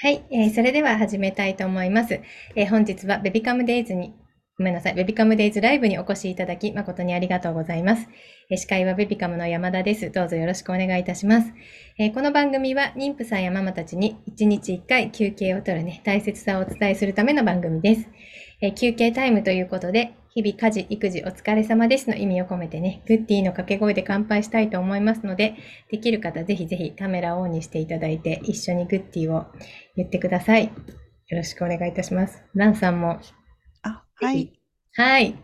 はい、えー、それでは始めたいと思います。えー、本日はベビカムデイズに、ごめんなさい、ベビカムデイズライブにお越しいただき誠にありがとうございます。えー、司会はベビカムの山田です。どうぞよろしくお願いいたします。え、この番組は妊婦さんやママたちに1日1回休憩を取るね、大切さをお伝えするための番組です。え、休憩タイムということで、日々家事、育児お疲れ様ですの意味を込めてね、グッディの掛け声で乾杯したいと思いますので、できる方ぜひぜひカメラをオンにしていただいて、一緒にグッディを言ってください。よろしくお願いいたします。ランさんも。あ、はい。はい。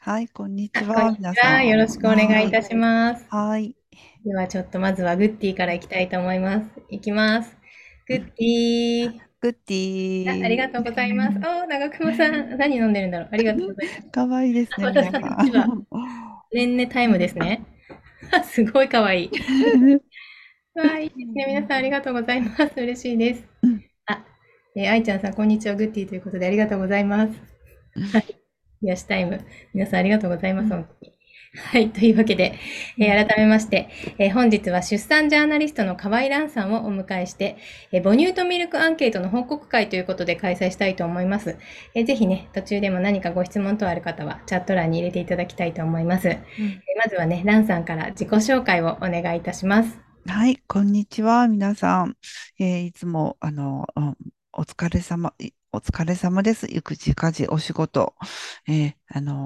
はい、こんにちは。皆さん。よろしくお願いいたします。はい。ではちょっとまずはグッディからいきたいと思います。いきます。グッディー。グッディー。ありがとうございます。お長熊さん、何飲んでるんだろう。ありがとうございます。かわいいですね。私たちは、ねんねタイムですね。すごいかわいい。はい、いいね。皆さんありがとうございます。嬉しいです。あ、えー、愛ちゃんさん、こんにちは。グッディーということでありがとうございます。はい。癒しタイム。皆さんありがとうございます。本当に。はい。というわけで、えー、改めまして、えー、本日は出産ジャーナリストの河合蘭さんをお迎えして、えー、母乳とミルクアンケートの報告会ということで開催したいと思います。えー、ぜひね、途中でも何かご質問等ある方はチャット欄に入れていただきたいと思います。うん、えまずはね、蘭さんから自己紹介をお願いいたします。はい、こんにちは、皆さん。えいつも、あの、お疲れ様、お疲れ様です。育児、家事、お仕事。えー、あのー、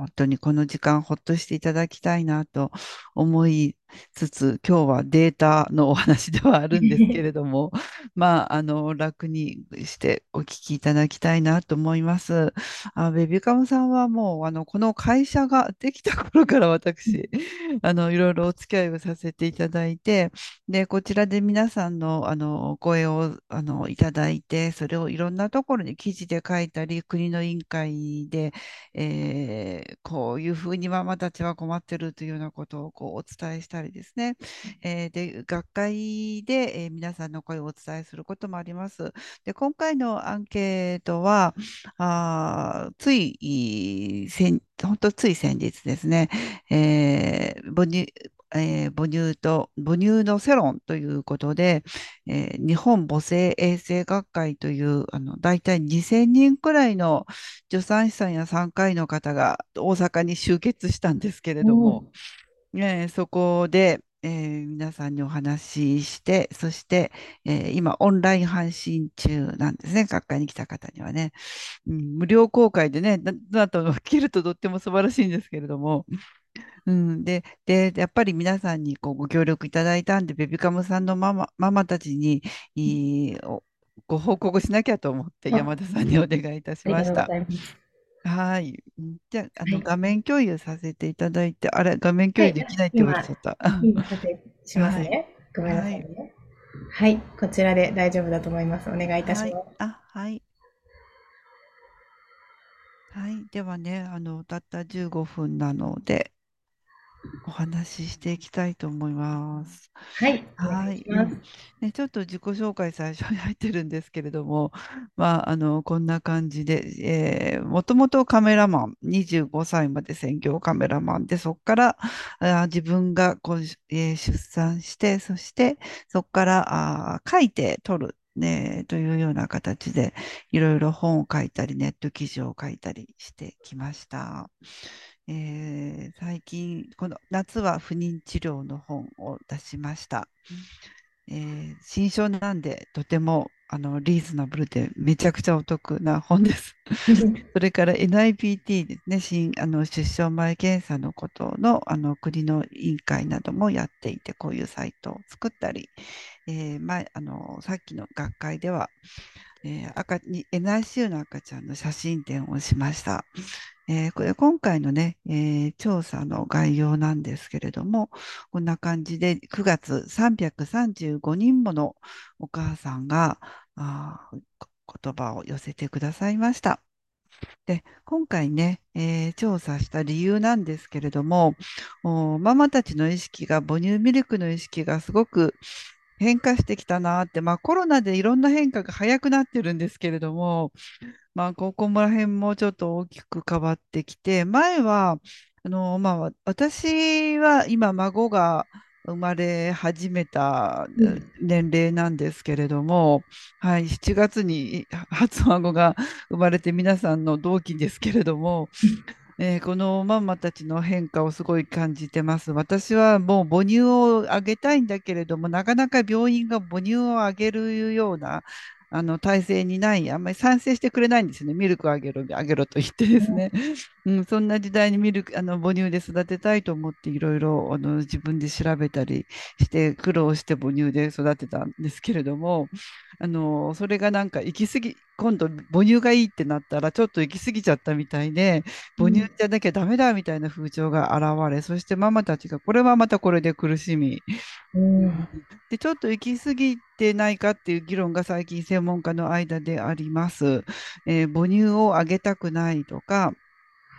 本当にこの時間ほっとしていただきたいなと思いつつ、今日はデータのお話ではあるんですけれども、まあ、あの、楽にしてお聞きいただきたいなと思います。あベビカムさんはもう、あの、この会社ができた頃から私、あの、いろいろお付き合いをさせていただいて、で、こちらで皆さんの、あの、声を、あの、いただいて、それをいろんなところに記事で書いたり、国の委員会で、えー、こういうふうにママたちは困ってるというようなことをこうお伝えしたりですね、えー、で学会で、えー、皆さんの声をお伝えすることもあります。で今回のアンケートはあつい先本当つい先日ですね、えー、母乳えー、母乳と母乳のセロンということで、えー、日本母性衛生学会というあの大体2000人くらいの助産師さんや産科医の方が大阪に集結したんですけれども、えー、そこで、えー、皆さんにお話しして、そして、えー、今、オンライン配信中なんですね、学会に来た方にはね。うん、無料公開でね、だと聞けるととっても素晴らしいんですけれども、うん、で、で、やっぱり皆さんにこうご協力いただいたんで、ベビカムさんのママ、ママたちにいいご報告しなきゃと思って山田さんにお願いいたしました。はい。じゃあ、あの、画面共有させていただいて、あれ、画面共有できないって言われちゃった。今、しますね。ごめんなさいね。はい、こちらで大丈夫だと思います。お願いいたします。あ、はい。はい。ではね、あの、たった15分なので、お話ししていきたいと思います。はい、はい。ね、ちょっと自己紹介最初に入ってるんですけれども、まあ、あの、こんな感じで、えー、もともとカメラマン、25歳まで専業カメラマンで、そこからあ自分がこう、えー、出産して、そしてそこからあ書いて撮る。ね、というような形でいろいろ本を書いたりネット記事を書いたりしてきました。えー、最近、この夏は不妊治療の本を出しました。えー、新書なんで、とてもあのリーズナブルでめちゃくちゃお得な本です。それから NIPT ですね、新あの出生前検査のことのあの国の委員会などもやっていて、こういうサイトを作ったり、えー、前あのさっきの学会では、えー、NICU の赤ちゃんの写真展をしました。えー、これ今回のね、えー、調査の概要なんですけれども、こんな感じで9月335人ものお母さんがあ言葉を寄せてくださいました。で今回ね、えー、調査した理由なんですけれども、ママたちの意識が、母乳ミルクの意識がすごく変化してきたなって、まあコロナでいろんな変化が早くなってるんですけれども、まあここら辺もちょっと大きく変わってきて、前は、あの、まあ私は今孫が生まれ始めたうん。年齢なんですけれども、はい、7月に初孫が生まれて皆さんの同期ですけれども、えーこのママたちの変化をすごい感じてます。私はもう母乳をあげたいんだけれども、なかなか病院が母乳をあげるようなあの体制にない、あんまり賛成してくれないんですよね。ミルクあげろ、あげろと言ってですね。うん、そんな時代にミルク、あの母乳で育てたいと思っていろいろあの自分で調べたりして苦労して母乳で育てたんですけれども、あのそれがなんか行き過ぎ、今度母乳がいいってなったらちょっと行き過ぎちゃったみたいで、母乳うん。じゃなきゃダメだみたいな風潮が現れ、そしてママたちがこれはまたこれで苦しみ、ううんん。で、ちょっと行き過ぎてないかっていう議論が最近専門家の間であります。えー母乳をあげたくないとか、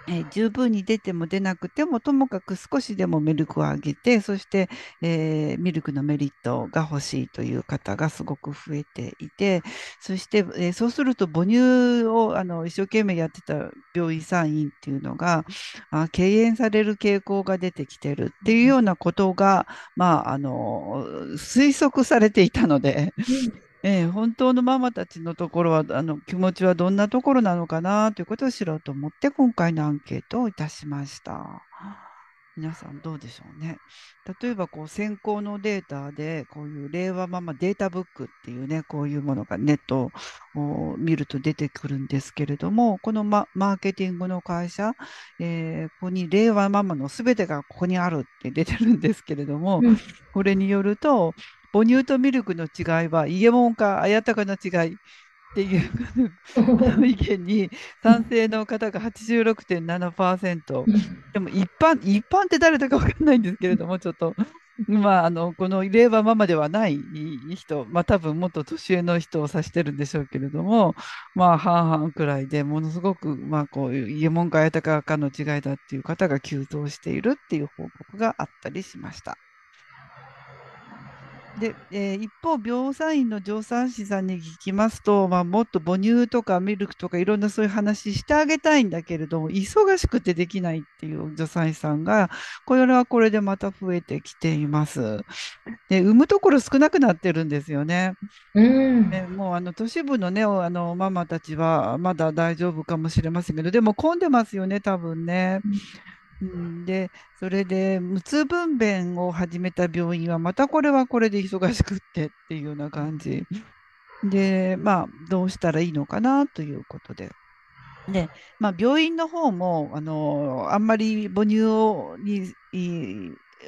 え十分に出ても出なくても、ともかく少しでもミルクをあげて、そして、えーミルクのメリットが欲しいという方がすごく増えていて、そして、えーそうすると母乳をあの一生懸命やってた病院産院っていうのが、あ、敬遠される傾向が出てきてるっていうようなことが、まあ、あの推測されていたので、ええ、本当のママたちのところは、あの、気持ちはどんなところなのかなということを知ろうと思って、今回のアンケートをいたしました。皆さんどうでしょうね。例えば、こう、先行のデータで、こういう令和ママデータブックっていうね、こういうものがネットを見ると出てくるんですけれども、このマ、マーケティングの会社、えーここに令和ママのすべてがここにあるって出てるんですけれども、うん。これによると、母乳とミルクの違いは、イエモンか綾鷹の違いっていう 意見に賛成の方が86.7%。でも一般、一般って誰だか分かんないんですけれども、ちょっと、まあ、あの、この令和ママではない人、まあ多分もっと年上の人を指してるんでしょうけれども、まあ半々くらいでものすごく、まあこういう、イエモンか綾鷹かの違いだっていう方が急増しているっていう報告があったりしました。で、えー一方、病産院の助産師さんに聞きますと、まあ、もっと母乳とかミルクとかいろんなそういう話してあげたいんだけれども、忙しくてできないっていう助産師さんが、これはこれでまた増えてきています。で、産むところ少なくなってるんですよね。うん。ね、もうあの都市部のね、あのママたちはまだ大丈夫かもしれませんけど、でも混んでますよね、多分ね。うん、で、それで、無痛分娩を始めた病院は、またこれはこれで忙しくってっていうような感じ。で、まあ、どうしたらいいのかなということで。で、まあ、病院の方も、あの、あんまり母乳をに、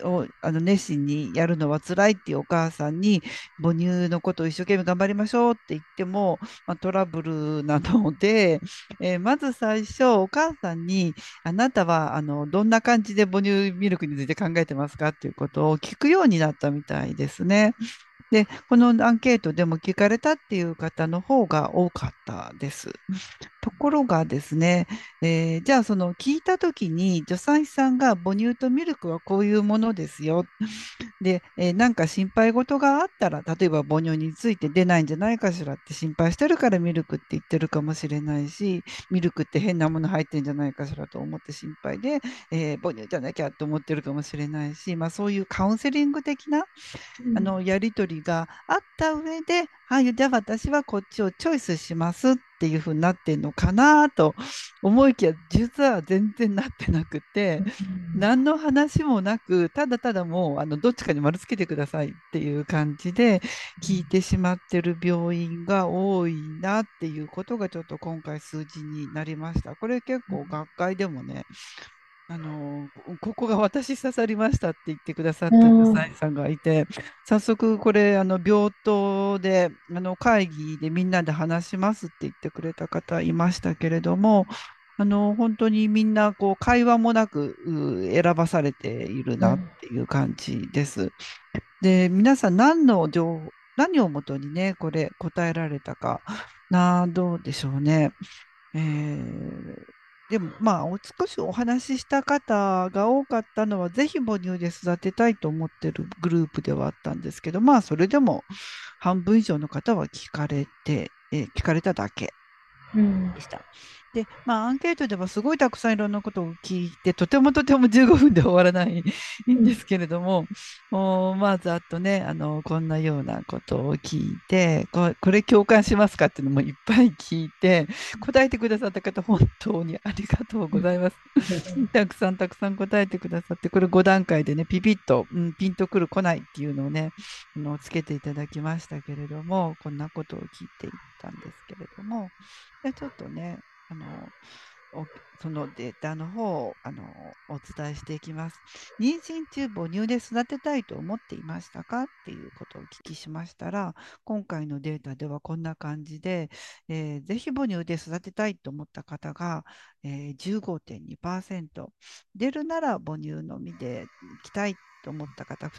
をあの熱心にやるのは辛いっていうお母さんに母乳のことを一生懸命頑張りましょうって言っても、まあ、トラブルなので、えーまず最初お母さんにあなたはあのどんな感じで母乳ミルクについて考えてますかっていうことを聞くようになったみたいですね。で、このアンケートでも聞かれたっていう方の方が多かったです。ところがですね、えーじゃあその聞いたときに助産師さんが母乳とミルクはこういうものですよ。で、えーなんか心配事があったら、例えば母乳について出ないんじゃないかしらって心配してるからミルクって言ってるかもしれないし、ミルクって変なもの入ってんじゃないかしらと思って心配で、えー母乳じゃなきゃって思ってるかもしれないし、まあそういうカウンセリング的なあのやり取りがあった上で、はい、じゃあ私はこっちをチョイスしますっていうふうになってんのかなと思いきや、実は全然なってなくて、何の話もなく、ただただもうあのどっちかに丸つけてくださいっていう感じで聞いてしまってる病院が多いなっていうことがちょっと今回数字になりました。これ結構学会でもね、あのここが私刺さりましたって言ってくださった助産師さんがいて、早速これあの病棟であの会議でみんなで話しますって言ってくれた方いましたけれども、あの本当にみんなこう会話もなく選ばされているなっていう感じです。で、皆さん何の情報、何をもとにね、これ答えられたかな、どうでしょうね。えーでも、まあ、お少しお話しした方が多かったのは、ぜひ母乳で育てたいと思ってるグループではあったんですけど、まあ、それでも半分以上の方は聞かれて、えー聞かれただけうん。でした。で、まあ、アンケートではすごいたくさんいろんなことを聞いて、とてもとても15分で終わらない んですけれども、もうまあ、ざっとね、あの、こんなようなことを聞いて、ここれ共感しますかっていうのもいっぱい聞いて、答えてくださった方、本当にありがとうございます。たくさんたくさん答えてくださって、これ5段階でね、ピピッと、うん、ピンとくる来ないっていうのをね、あのつけていただきましたけれども、こんなことを聞いていったんですけれども、でちょっとね、あのそのデータの方をあのお伝えしていきます。妊娠中母乳で育てたいと思っていましたかっていうことをお聞きしましたら、今回のデータではこんな感じで、えー、ぜひ母乳で育てたいと思った方が、えー、15.2%、出るなら母乳のみでいきたいと思った方、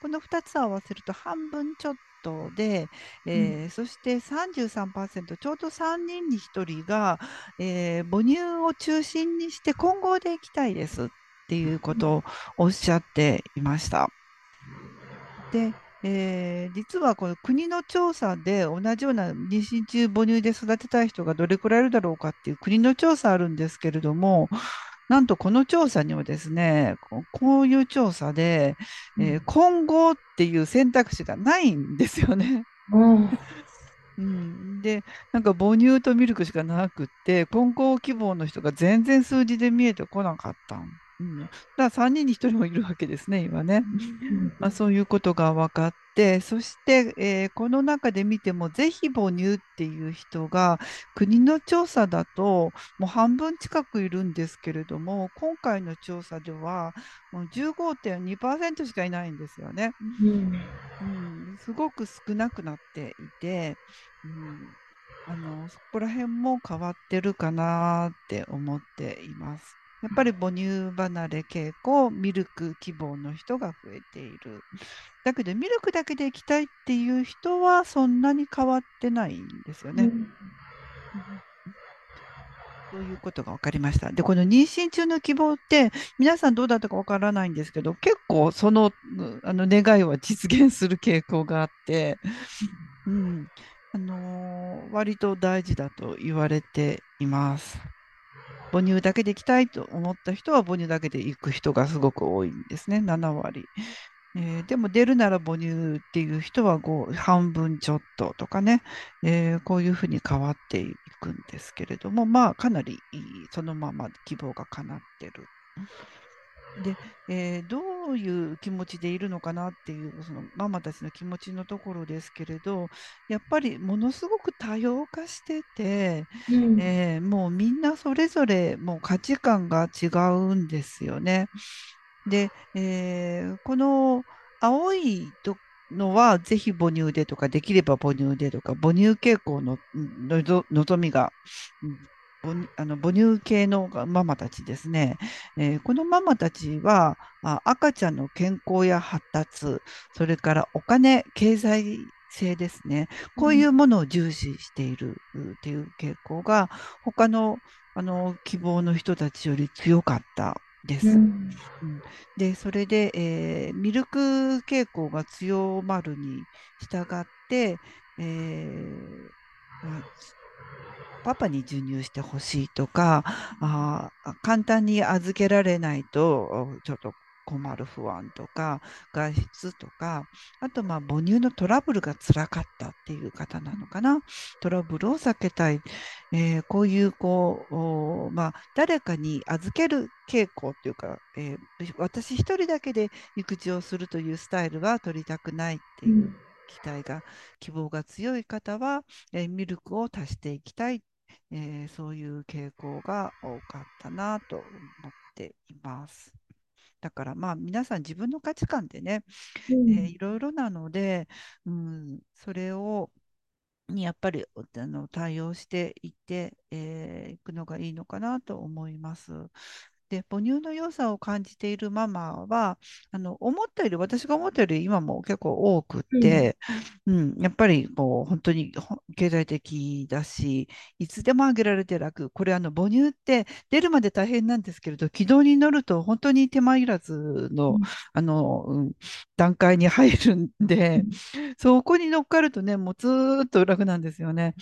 この2つ合わせると半分ちょっとトで、えー、そして33%、ちょうど3人に1人が、えー、母乳を中心にして混合でいきたいですっていうことをおっしゃっていました。で、えー、実はこの国の調査で同じような妊娠中母乳で育てたい人がどれくらいいるだろうかっていう国の調査あるんですけれども、なんとこの調査にはですね、こういう調査で、えー、混合っていう選択肢がないんですよね。うん。うん、で、なんか母乳とミルクしかなくって、混合希望の人が全然数字で見えてこなかったんうん、だから3人に1人もいるわけですね、今ね。まあ、そういうことが分かって、そして、えー、この中で見ても、ぜひ母乳っていう人が、国の調査だと、もう半分近くいるんですけれども、今回の調査では、もう15.2%しかいないんですよね。うん、うん、すごく少なくなっていて、うん、あのそこら辺も変わってるかなって思っています。やっぱり母乳離れ傾向、ミルク希望の人が増えている。だけど、ミルクだけでいきたいっていう人はそんなに変わってないんですよね。うんそういうことが分かりました。で、この妊娠中の希望って、皆さんどうだったか分からないんですけど、結構そのあの願いは実現する傾向があって、うん、あのー、割と大事だと言われています。母乳だけで行きたいと思った人は母乳だけで行く人がすごく多いんですね、7割。えー、でも出るなら母乳っていう人は半分ちょっととかね、えー、こういうふうに変わっていくんですけれども、まあかなりそのまま希望が叶ってる。で、えー、どういう気持ちでいるのかなっていうそのママたちの気持ちのところですけれどやっぱりものすごく多様化してて、うん、えー、もうみんなそれぞれもう価値観が違うんですよね。で、えー、この青いとのはぜひ母乳でとかできれば母乳でとか母乳傾向の望みが母あの母乳系のママたちですね、えー、このママたちは赤ちゃんの健康や発達、それからお金、経済性ですね、こういうものを重視しているっていう傾向が、他のあの希望の人たちより強かったです。うん、で、それで、えー、ミルク傾向が強まるに従って、えー、パパに授乳してほしいとかあ簡単に預けられないとちょっと困る不安とか外出とかあとまあ母乳のトラブルがつらかったっていう方なのかな。トラブルを避けたい、えー、こういうこう、まあ、誰かに預ける傾向っていうか、えー、私一人だけで育児をするというスタイルは取りたくないっていう。うん。期待が、希望が強い方は、えー、ミルクを足していきたい、えー、そういう傾向が多かったなと思っています。だからまあ皆さん自分の価値観でね、うん、えー、いろいろなので、うん、それをにやっぱりあの対応していってい、えー、くのがいいのかなと思います。で母乳の良さを感じているママはあの思ったより私が思ったより今も結構多くって、うん、うん、やっぱりこう本当に経済的だし、いつでも上げられて楽。これ、あの、母乳って出るまで大変なんですけれど、軌道に乗ると本当に手間いらずの、あの、うん段階に入るんで、そこに乗っかるとね、もうずーっと楽なんですよね。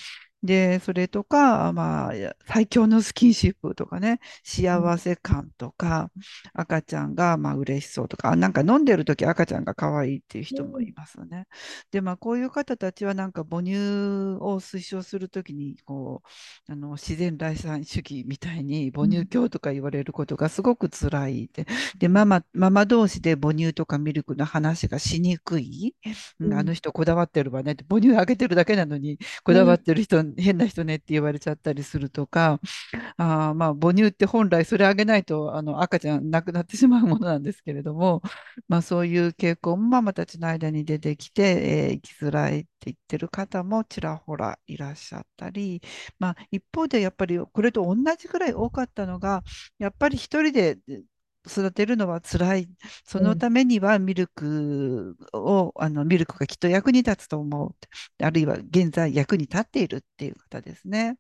で、それとか、まあ、最強のスキンシップとかね、幸せ感とか、赤ちゃんがまあ嬉しそうとか、あなんか飲んでるとき赤ちゃんが可愛いっていう人もいますね。で、まあ、こういう方たちはなんか母乳を推奨するときに、こう、あの、自然第三主義みたいに母乳教とか言われることがすごく辛いで、で、ママ、ママ同士で母乳とかミルクの話がしにくい。うんあの人こだわってるわねって、母乳あげてるだけなのに、こだわってる人、変な人ねって言われちゃったりするとか、あまあ母乳って本来それあげないとあの赤ちゃん亡くなってしまうものなんですけれども、まあ、そういう傾向もママたちの間に出てきて、えー生きづらいって言ってる方もちらほらいらっしゃったり、まあ、一方でやっぱりこれと同じくらい多かったのがやっぱり一人で育てるのは辛い。そのためにはミルクを、あのミルクがきっと役に立つと思う。あるいは現在役に立っているっていう方ですね。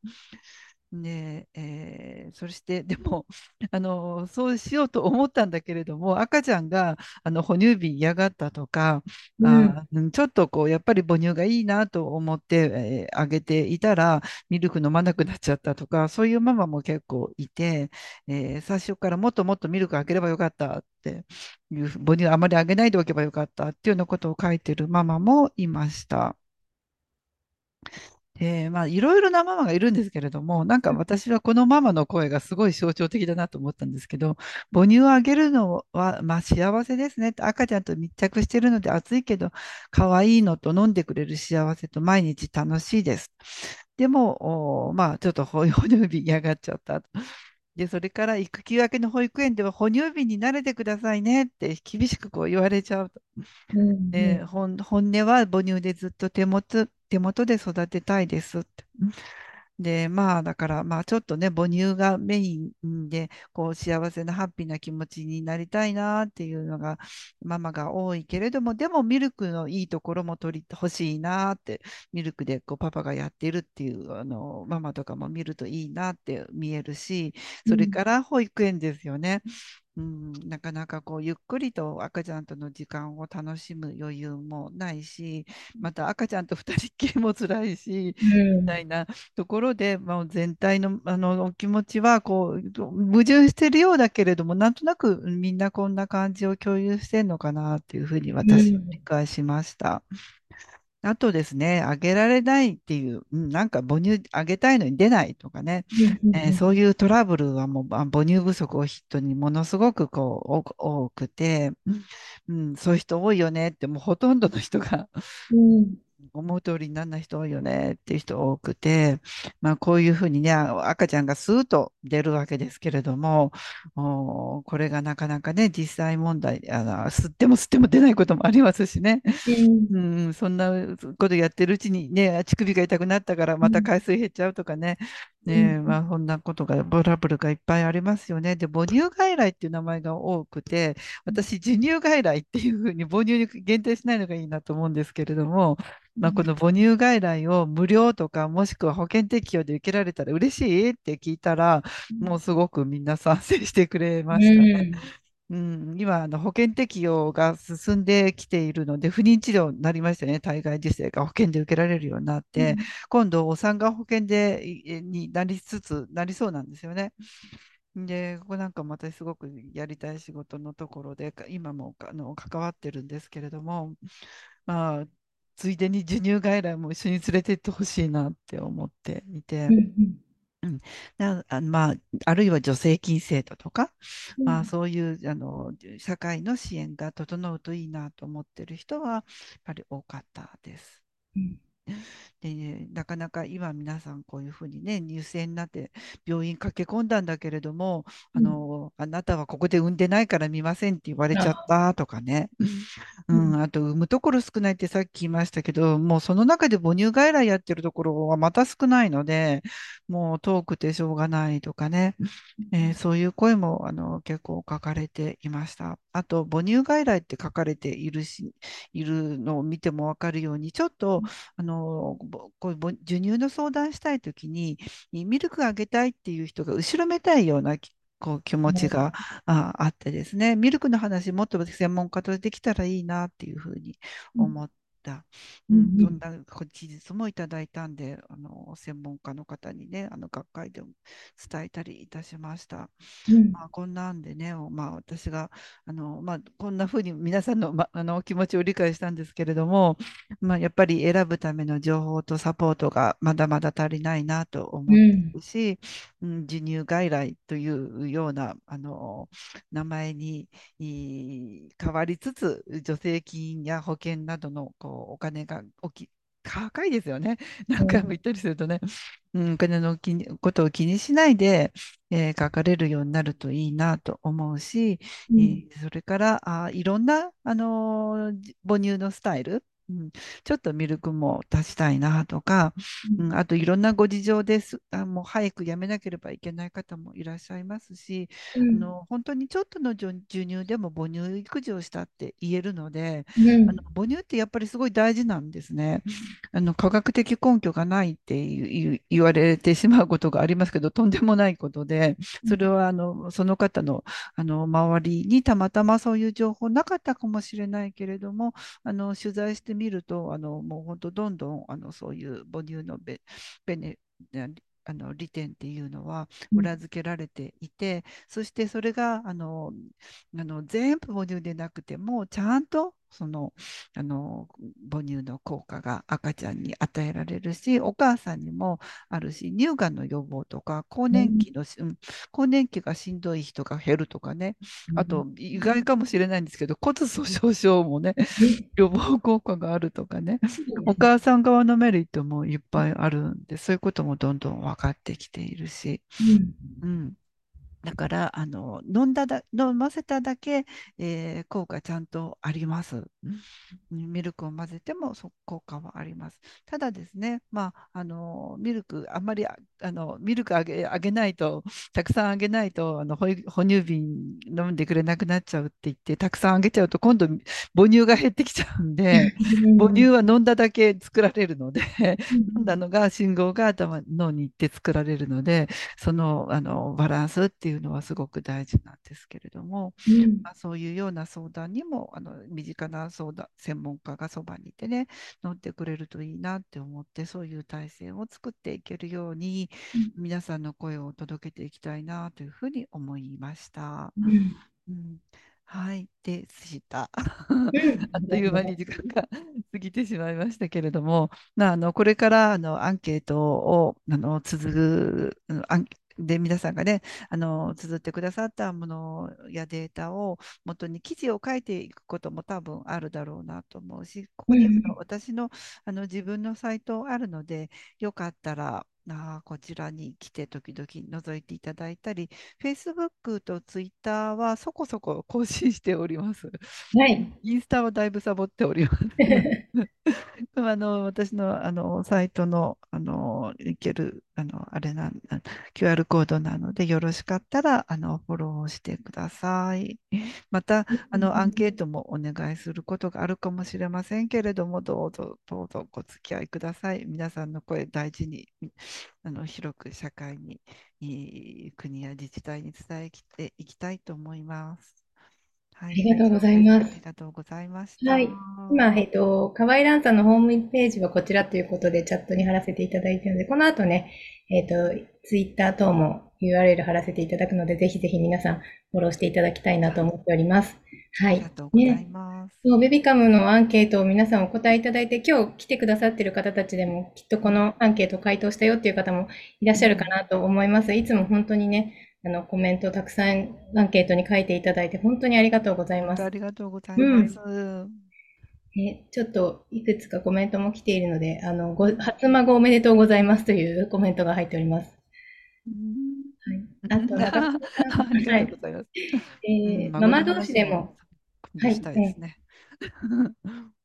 で、えーそして、でも、あの、そうしようと思ったんだけれども、赤ちゃんが、あの、哺乳瓶嫌がったとか、うんちょっとこう、やっぱり母乳がいいなと思って、えーあげていたら、ミルク飲まなくなっちゃったとか、そういうママも結構いて、えー最初からもっともっとミルクあげればよかったっていう、母乳あまりあげないでおけばよかったっていうようなことを書いてるママもいました。で、まあ、いろいろなママがいるんですけれども、なんか私はこのママの声がすごい象徴的だなと思ったんですけど、母乳をあげるのは、まあ、幸せですね。赤ちゃんと密着してるので暑いけど、可愛いのと飲んでくれる幸せと毎日楽しいです。でも、おまあ、ちょっと 哺乳瓶嫌がっちゃったと。で、それから育休明けの保育園では哺乳瓶に慣れてくださいねって厳しくこう言われちゃうと。で、本、本音は母乳でずっと手元、手元で育てたいですって。で、まあ、だから、まあ、ちょっとね、母乳がメインで、こう、幸せなハッピーな気持ちになりたいなっていうのが、ママが多いけれども、でも、ミルクのいいところも取り欲しいなって、ミルクで、こう、パパがやっているっていう、あの、ママとかも見るといいなって見えるし、それから保育園ですよね。うん、なかなかこうゆっくりと赤ちゃんとの時間を楽しむ余裕もないし、また赤ちゃんと二人っきりも辛いし、みたいなところで、まあ、全体の、あのお気持ちはこう矛盾してるようだけれども、なんとなくみんなこんな感じを共有してるのかなっていうふうに私は理解しました。あとですね、あげられないっていう、うんなんか母乳あげたいのに出ないとかね、えーそういうトラブルはもうあ母乳不足を筆頭にものすごくこう多多くて、うん、そういう人多いよねって、もうほとんどの人が思う通りにならない人多いよねっていう人多くて、まあ、こういうふうにね、あ赤ちゃんがスーッと出るわけですけれども、おこれがなかなかね、実際問題、あの吸っても吸っても出ないこともありますしね、うん、そんなことやってるうちにね、乳首が痛くなったからまた海水減っちゃうとかね、ねまあ、そんなことが、トラブルがいっぱいありますよね。で、母乳外来っていう名前が多くて、私、授乳外来っていうふうに母乳に限定しないのがいいなと思うんですけれども、まあ、この母乳外来を無料とか、もしくは保険適用で受けられたら嬉しいって聞いたら、もうすごくみんな賛成してくれましたね。うん、今あの、保険適用が進んできているので、不妊治療になりましたね、体外受精が保険で受けられるようになって、うん、今度、お産が保険でになりつつ、なりそうなんですよね。で、ここなんかも私すごくやりたい仕事のところで、今もあの関わってるんですけれども、まあ、ついでに授乳外来も一緒に連れてってほしいなって思っていて。うんうん、なあまあ、あるいは助成金制度とか、うん、まあ、そういうあの社会の支援が整うといいなと思ってる人はやっぱり多かったです。うん で、ね、なかなか今皆さんこういうふうにね入選になって病院駆け込んだんだけれども、うん、あのあなたはここで産んでないから見ませんって言われちゃったとかね、うん、あと産むところ少ないってさっき言いましたけどもうその中で母乳外来やってるところはまた少ないのでもう遠くてしょうがないとかね、えー、そういう声もあの結構書かれていました。あと母乳外来って書かれているしいるのを見ても分かるようにちょっとあのの、ぼこうぼ授乳の相談したいときに、ミルクあげたいっていう人が後ろめたいようなきこう気持ちがあ、あってですね、ミルクの話もっと専門家とできたらいいなっていうふうに思った。うん、そんな事実もいただいたんで、あの専門家の方にね、あの学会でも伝えたりいたしました。うん、まあ、こんなんでね、まあ、私があの、まあ、こんなふうに皆さんの,、ま、あの気持ちを理解したんですけれども、まあ、やっぱり選ぶための情報とサポートがまだまだ足りないなと思っているし、うん、授乳外来というようなあの名前に変わりつつ、助成金や保険などのこうお金がき高いですよね。何回も言ったりするとね、うん、お金のことを気にしないで、えー、書かれるようになるといいなと思うし、うん、えー、それからあいろんな、あのー、母乳のスタイル、うん、ちょっとミルクも足したいなとか、うん、あといろんなご事情です。あもう早くやめなければいけない方もいらっしゃいますし、うん、あの本当にちょっとの授乳でも母乳育児をしたって言えるので、あの母乳ってやっぱりすごい大事なんですね。あの科学的根拠がないって言われてしまうことがありますけどとんでもないことでそれはあのその方のあの周りにたまたまそういう情報なかったかもしれないけれどもあの取材して見ると、あのもう本当、どんどんあのそういう母乳のベベネあの利点っていうのは裏付けられていて、うん、そしてそれがあのあの全部母乳でなくてもちゃんとそのあの母乳の効果が赤ちゃんに与えられるしお母さんにもあるし乳がんの予防とか更年期の、うん、更年期がしんどい人が減るとかね、あと意外かもしれないんですけど骨粗しょう症もね予防効果があるとかね。お母さん側のメリットもいっぱいあるんでそういうこともどんどん分かってきているし。うん、うんだから、あの飲んだだ飲ませただけ、えー、効果ちゃんとあります。ミルクを混ぜても効果はあります。ただですね、まあ、あのミルク、あんまりあのミルクあげあげないと、たくさんあげないとあの哺乳瓶飲んでくれなくなっちゃうって言って、たくさんあげちゃうと、今度母乳が減ってきちゃうんで、母乳は飲んだだけ作られるので、飲んだのが信号が頭脳に行って作られるので、そのあのバランスっていうのはすごく大事なんですけれども、うん、まあ、そういうような相談にもあの身近な相談専門家がそばにいてね乗ってくれるといいなって思ってそういう体制を作っていけるように、うん、皆さんの声を届けていきたいなというふうに思いました。うん。うん。はい、でした。あっという間に時間が過ぎてしまいましたけれども、あのこれからあのアンケートをあの続くアンで、皆さんがね、あの、綴ってくださったものやデータを元に記事を書いていくことも多分あるだろうなと思うし、ここに私のあの自分のサイトあるので、よかったら、あこちらに来て時々覗いていただいたり、Facebook と Twitter はそこそこ 更新しております。はい。インスタはだいぶサボっております。あの私のあのサイトのあのいけるあのあれなん QR コードなのでよろしかったらあのフォローしてください。またあのアンケートもお願いすることがあるかもしれませんけれどもどうぞどうぞご付き合いください。皆さんの声大事にあの広く社会に国や自治体に伝えていきたいと思います。はい、ありがとうございます。ありがとうございました。はい。今、えっと、河合蘭さんのホームページはこちらということでチャットに貼らせていただいているので、この後ね、えっと、ツイッター等も URL 貼らせていただくので、ぜひぜひ皆さんフォローしていただきたいなと思っております。はい。ありがとうございます。ね、そうベビカムのアンケートを皆さんお答えいただいて、今日来てくださっている方たちでも、きっとこのアンケート回答したよっていう方もいらっしゃるかなと思います。いつも本当にね、あの、コメントをたくさんアンケートに書いていただいて、本当にありがとうございます。ありがとうございます。うんね、ちょっといくつかコメントも来ているので、あの、ご初孫おめでとうございますというコメントが入っております。はい、あと、ありがとうございます。えー、ママ同士でも、はい、ね。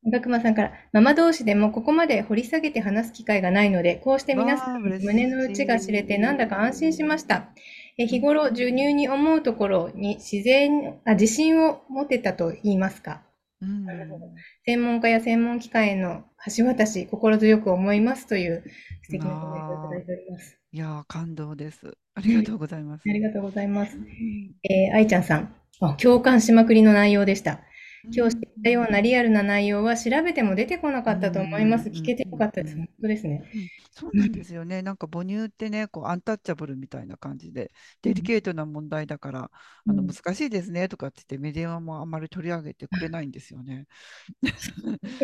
中熊さんから、ママ同士でもここまで掘り下げて話す機会がないので、こうして皆さん胸の内が知れてなんだか安心しました。え日頃授乳に思うところに自然あ自信を持てたと言いますかうん。専門家や専門機関への橋渡し、心強く思いますという素敵なコメントをいただいております。いやー、感動です。ありうん、がとうございます。ありがとうございます。うん。えー、愛ちゃんさん、あ、共感しまくりの内容でした。う今日知ったようなん。リアルな内容は調べても出てこなうかったと思います。聞けてようん。かったです。うん。本当ですね。うん、そうなんでうん、すよね。なんか母乳ってね、こうアンタッチャブルみたいな感じで、デリうん、ケートな問題だから、あのうん。難しいですねとかって言ってメディアもあんまり取り上げてくれないんですよね。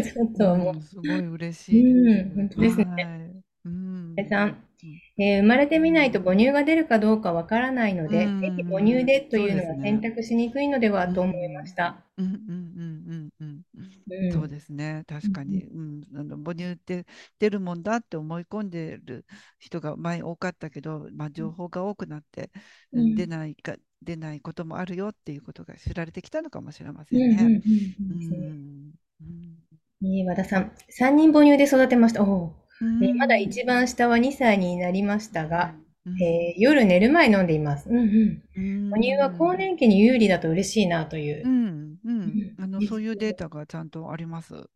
ちょっともうん、すごい嬉う、しいです。うん、本当ですね。はい。うん。えさん、えー生まれてみないとうん。母乳が出るかどうかわからないのうで、ぜひ母乳ん。でとそういうのは選。択しにくいのではうと思いましん。た。うんうんうんうんうん。うそうん。ですね。うん。確かに。うん。あの母乳って出るもんだって思い込んでる人が前多かったけど、まあ、情報が多くなって、うん、出うん。ないか、出ないこともあるよっていうことが知られてきたのかもしれまうん。せんね。うん。ううん。ね。ん。うん。えー和田さん、3人母乳で育てました。おうーえーまだん。一番下は2歳になりましたが、うん。えー夜寝る前飲んでいます。うんうん。う母乳は更ん。年期に有利だと嬉しいなという。うん。ううん。あの、ん。いいそういうデー。タがちゃんとあります。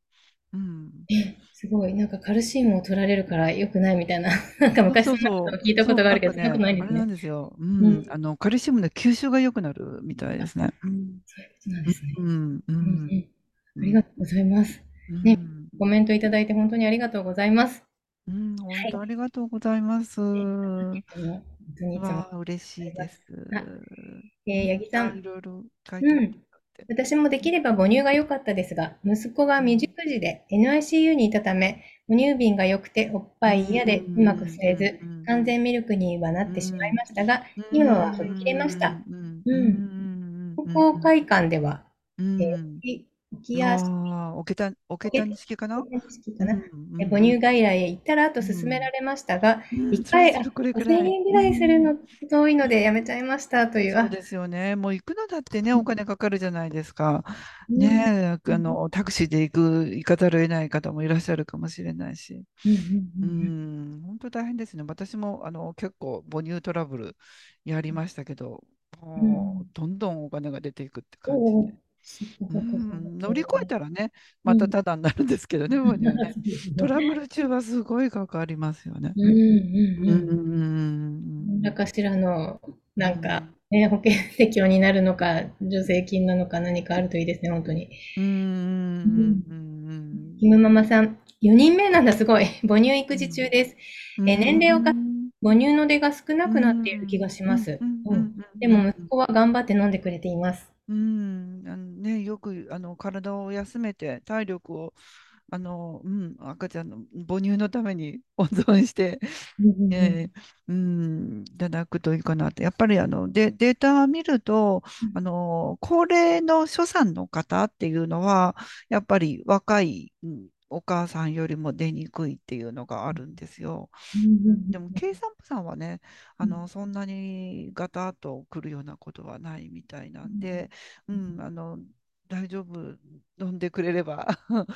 うん。え、すごい。なんかカルシウムを取られるから良くないみたいな。なんかそう昔そんなことをそうそう。聞いたこそう、とがあるけど、そんなこなんかね、あれなんとないんですね。ですよ。ううん。ん。あの、カルシウムの吸収が良くなるみたいですね。うん、そういうことなんでうすね。ん。ううんうん。ん。うん。ありがとうございます。うね、ん。コメントいただいて本当にありがとうございます。うん。本はい。当ありがとうございます。本当にいつ嬉しい。です。あ、えうん。ー八木さあ、いん、ろいろ書いてうん。私もできれば母乳が良かったですが、息子が未熟うん。児で NICU にいたため、母乳瓶が良くておっうぱい嫌でうまく吸。えず、うん。完全ミルクにはなっうてしまいん。ましたが、う今は吹っ切れました。ん。うん。ううん。ん。こうん。こ会館では、うえー、ん。き浮谷ああ、おけた、おけたに式かな？式かな？うん、うえ母乳ん、外来へ行ったらとうん、勧められましたが、うん。うん、1回、あ、それそれくれく5000らい。円ぐうらいするのん。遠いのでやめちゃいましたという、そうあ、ですよね。もう行くのだってね、うん、お金かかるじゃないですか。うん、ねあの、タクシーで行く、行かざるを得ない方もいらっしゃるかもしれないし。うん、ううん、ん、本当大変ですね。私も、あの、結構母乳トラブルやりましたけど、うん、うもう、ん、どんどんお金が出ていくって感じで。うん、乗り越えたらね、またうん、タダになるんですけどね、母乳ね。そうですトラブね。ル中はすごいかかりますよね。うん、うん、ううん。何かしらの、うなんか、ん、ね、保険適用になるのか、助成金なのか何かあるといいですね、本当に。うん、うんうん、キムママさん、4人目なんだ、すごい。母乳育児中うん、です。うえー年齢を母乳の出が少なうくなっている気がん、うん、します。うん、うん。うん、でうん、も息子は頑張って飲んでくれています。うん、ね、よくあの体を休めて体力をあの、うん、赤ちゃんの母乳のために 温存してえーうん、いただくといいかなって。やっぱりあのデ、データを見ると、あの、高齢の初産の方っていうのは、やっぱり若い、うんお母さんよりも出にくいっていうのがあるんですよ。でも、うん計算婦さんはね、あうんの、そんなにガタッと来るようなことはないみたいなんで、うん、あの、大丈夫、飲んでくれれば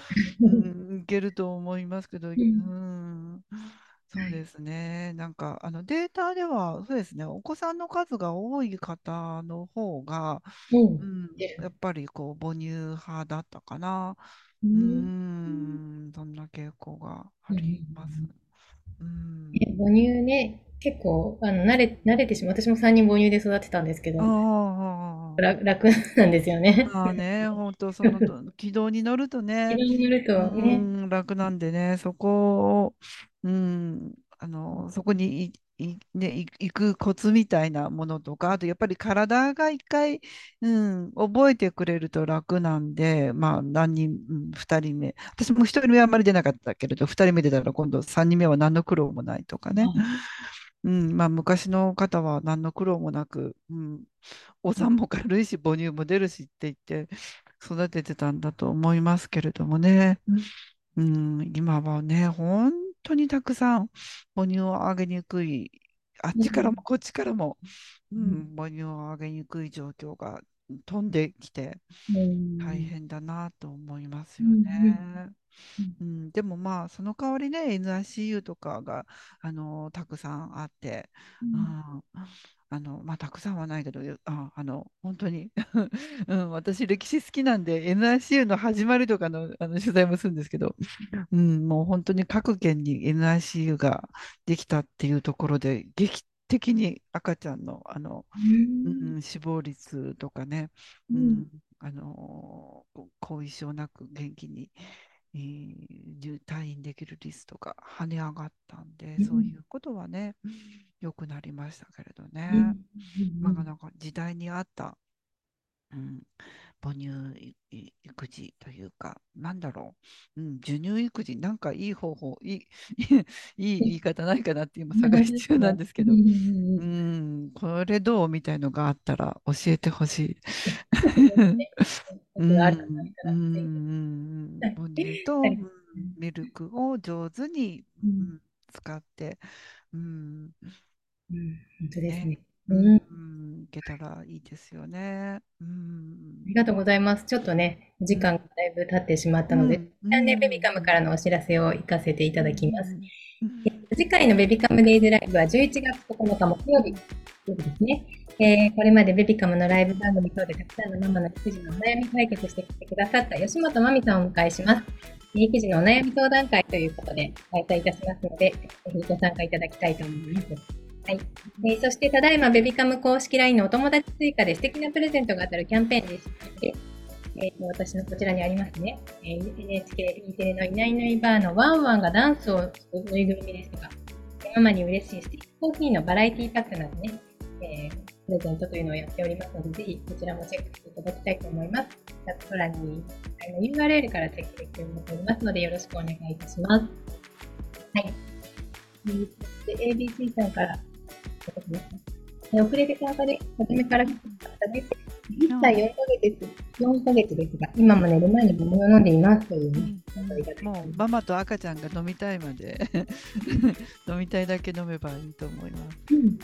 ううんん、いけると思いますけど、ううんん、そうですね。なんか、あのデータでは、そうですね、お子さんの数が多い方の方が、うん。やっぱりこう母乳派だったかな。ううんん、そんな傾向があうんります？うえん。母乳ね、結構、あの、慣れ、慣れてしまう。私も3人母乳で育てたんですけど、あ楽、楽なんですよね。あ、まあね、本当そのと 軌道に乗るとね、気になるうとね、ん、楽なんでね、そこを、うん、あの、そこにい、い、ね、い行くコツみたいなものとか、あとやっぱり体が一回、うん、覚えてくれると楽なんで、まあ何人、うん二人目、私も一人目はあんまり出なかったけれど、二人目出たら今度三人目は何の苦労もないとかね。うん、まあ昔の方は何の苦労もなく、うん、お産も軽いし母乳も出るしって言って育ててたんだと思いますけれどもね。うん、今はね、本当にたくさん母乳をあげにくい、あっちからもこっちからも、うん、母乳をあげにくい状況が飛んできてう大ん変だなと思いますようん。ね。うん。うん、でもまあその代わりね NICU とかがあのたくさんあって、うん、あのまあたくさんはないけどああの本当に。うん、私歴史好きなんで NICU の始まりとかの、あの取材もするんですけど、うん、もう本当に各県に NICU ができたっていうところで劇的に赤ちゃんのあの、うん、死亡率とかね、うん、あの後遺症なく元気に、えー、退院できる率とか跳ね上がったんで、そういうことはね、良くなりましたけれどね、まあ、なんか時代に合った、うん、母乳育児というか、なんだろう、うん、授乳育児、なんかいい方法、いい いい言い方ないかなって今探し中なんですけど、うん、これどうみたいのがあったら教えてほしい。うん、うん、母乳と、ミルクを上手に、うん、使って、うん、うん、本当ですね。うん、うん、いけたらいいですよね。うん。ありがとうございます。ちょっとね、時間がだいぶ経ってしまったので、一旦ね、ベビカムからのお知らせを行かせていただきます。次回のベビカムデイズライブは11月9日木曜日ですね。えー、これまでベビカムのライブ番組等でたくさんのママの育児のお悩み解決してきてくださった吉本真美さんをお迎えします。育児のお悩み相談会ということで開催いたしますので、ぜひご参加いただきたいと思います。はい。えー、そして、ただいまベビカム公式 LINE のお友達追加で素敵なプレゼントが当たるキャンペーンです。えー、私のこちらにありますね。えー、NHK、E テレのいないいないばあのワンワンがダンスをするぬいぐるみですとか、ママに嬉しいスティックコーヒーのバラエティパックなどね、プレゼントというのをやっておりますので、ぜひこちらもチェックしていただきたいと思います。チャット欄にあの URL からチェックできるようになっておりますので、よろしくお願いいたします。はい。で、ABC さんから遅れて参加で、初めから来た方で、1歳4ヶ月です、4ヶ月ですが、今も寝る前に母乳を飲んでいますというね、うん、もうママと赤ちゃんが飲みたいまで 飲みたいだけ飲めばいいと思います。うん、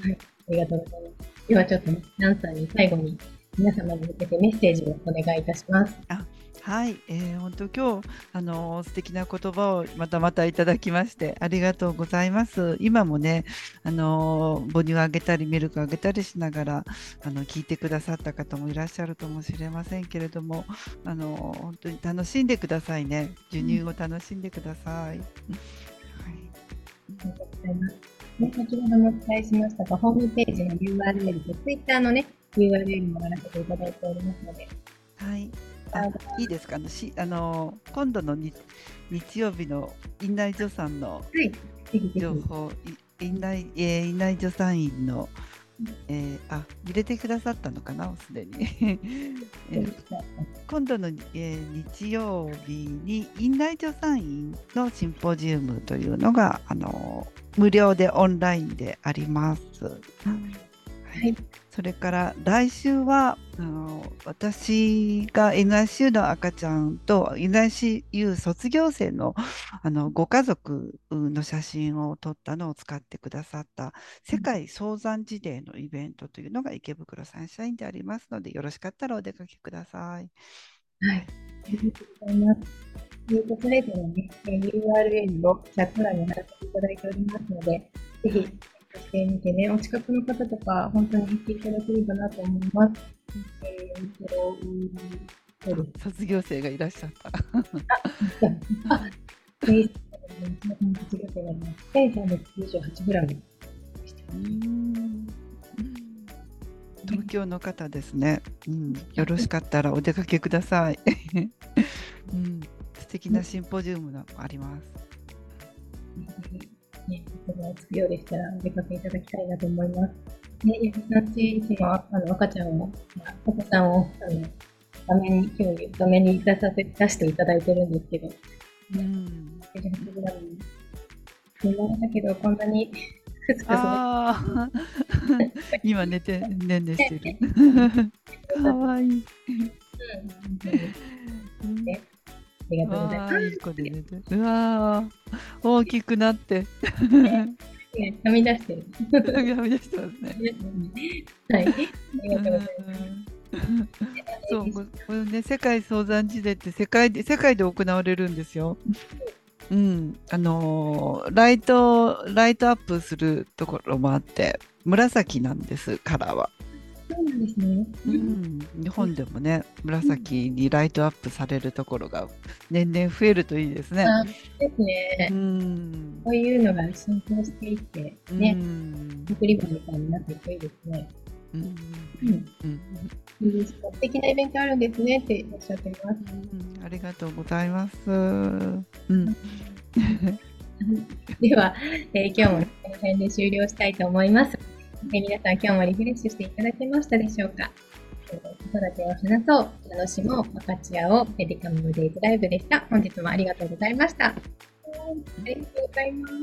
はい、ありがとうございます。ではちょっと、ね、ナンさんに最後に皆様に向けてメッセージをお願いいたします。あはい、えー、本当今日あの素敵な言葉をまたまたいただきましてありがとうございます。今もねあの母乳をあげたりミルクあげたりしながらあの聞いてくださった方もいらっしゃるかもしれませんけれどもあの本当に楽しんでくださいね授乳を楽しんでください。うん、先ほどもお伝えしましたが、ホームページの URL と Twitter のね、URL も貼らせていただいておりますので、はい。あいいですか？あのしあの今度の日日曜日の院内助産の情報、はい、院内、えー、院内助産院の、えー、あ入れてくださったのかなすでに、えー、今度の、えー、日曜日に院内助産院のシンポジウムというのがあの無料でオンラインであります。はい、それから来週はあの私が NICU の赤ちゃんと NICU 卒業生のあのご家族の写真を撮ったのを使ってくださった世界早産児デーのイベントというのが池袋サンシャインでありますのでよろしかったらお出かけください。はい、ありがとうございます。ミートプレゼのね、URL をチャット欄に貼らせていただいておりますので、ぜひしてね、お近くの方とか、本当に行っていただければなと思います。えーと、そうです。卒業生がいらっしゃった。あ、あ、えー、卒業生がいます。1398グラム。東京の方ですね、うん。よろしかったらお出かけください。うん、素敵なシンポジウムがあります。ね、がつくようでしたらお出かけいただきたいなと思います。ね、やさんちいつもあの赤ちゃんを、お子さんをあの画面に、今日画面に出させ出していただいてるんですけど、うん。98グラム見慣れたけど、こんなにふつふつ 今寝て、ねんねしてる。かわいい。うん。ねありがとうございます。いい子で寝てうわ大きくなって。はみ出してる。はみ出してますね。はい。ありがとうございます。そう、ここれね、世界早産児デーって世界で、世界で行われるんですよ。うん、あのーライト、ライトアップするところもあって、紫なんです、カラーは。そうなんですね。う。ん、日本でもね、紫にライトアップされるところが年々増えるといいですね。あですねう。ん。こういうのが浸透していって、うね、ん。送り場みたいになっていくといいですね。うん。うん。うん素敵なイベントあるんですねっておっしゃっています。うんありがとうございます。うん。では、えー今日もこの辺で終了したいと思います。えー皆さん、今日もリフレッシュしていただけましたでしょうか？えー子育てを話そう、楽しもう、分かち合おう、メディカムデイズライブでした。本日もありがとうございました。はいありがとうございます。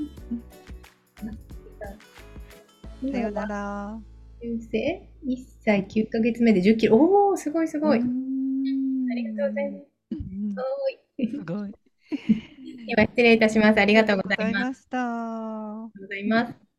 さようなら。修正 ?1 歳9ヶ月目で10キロ。おー、すごいすごい。うあんりがとうございます。すごい。では失礼いたします。ありがとうござい。ました。ありがとうございます。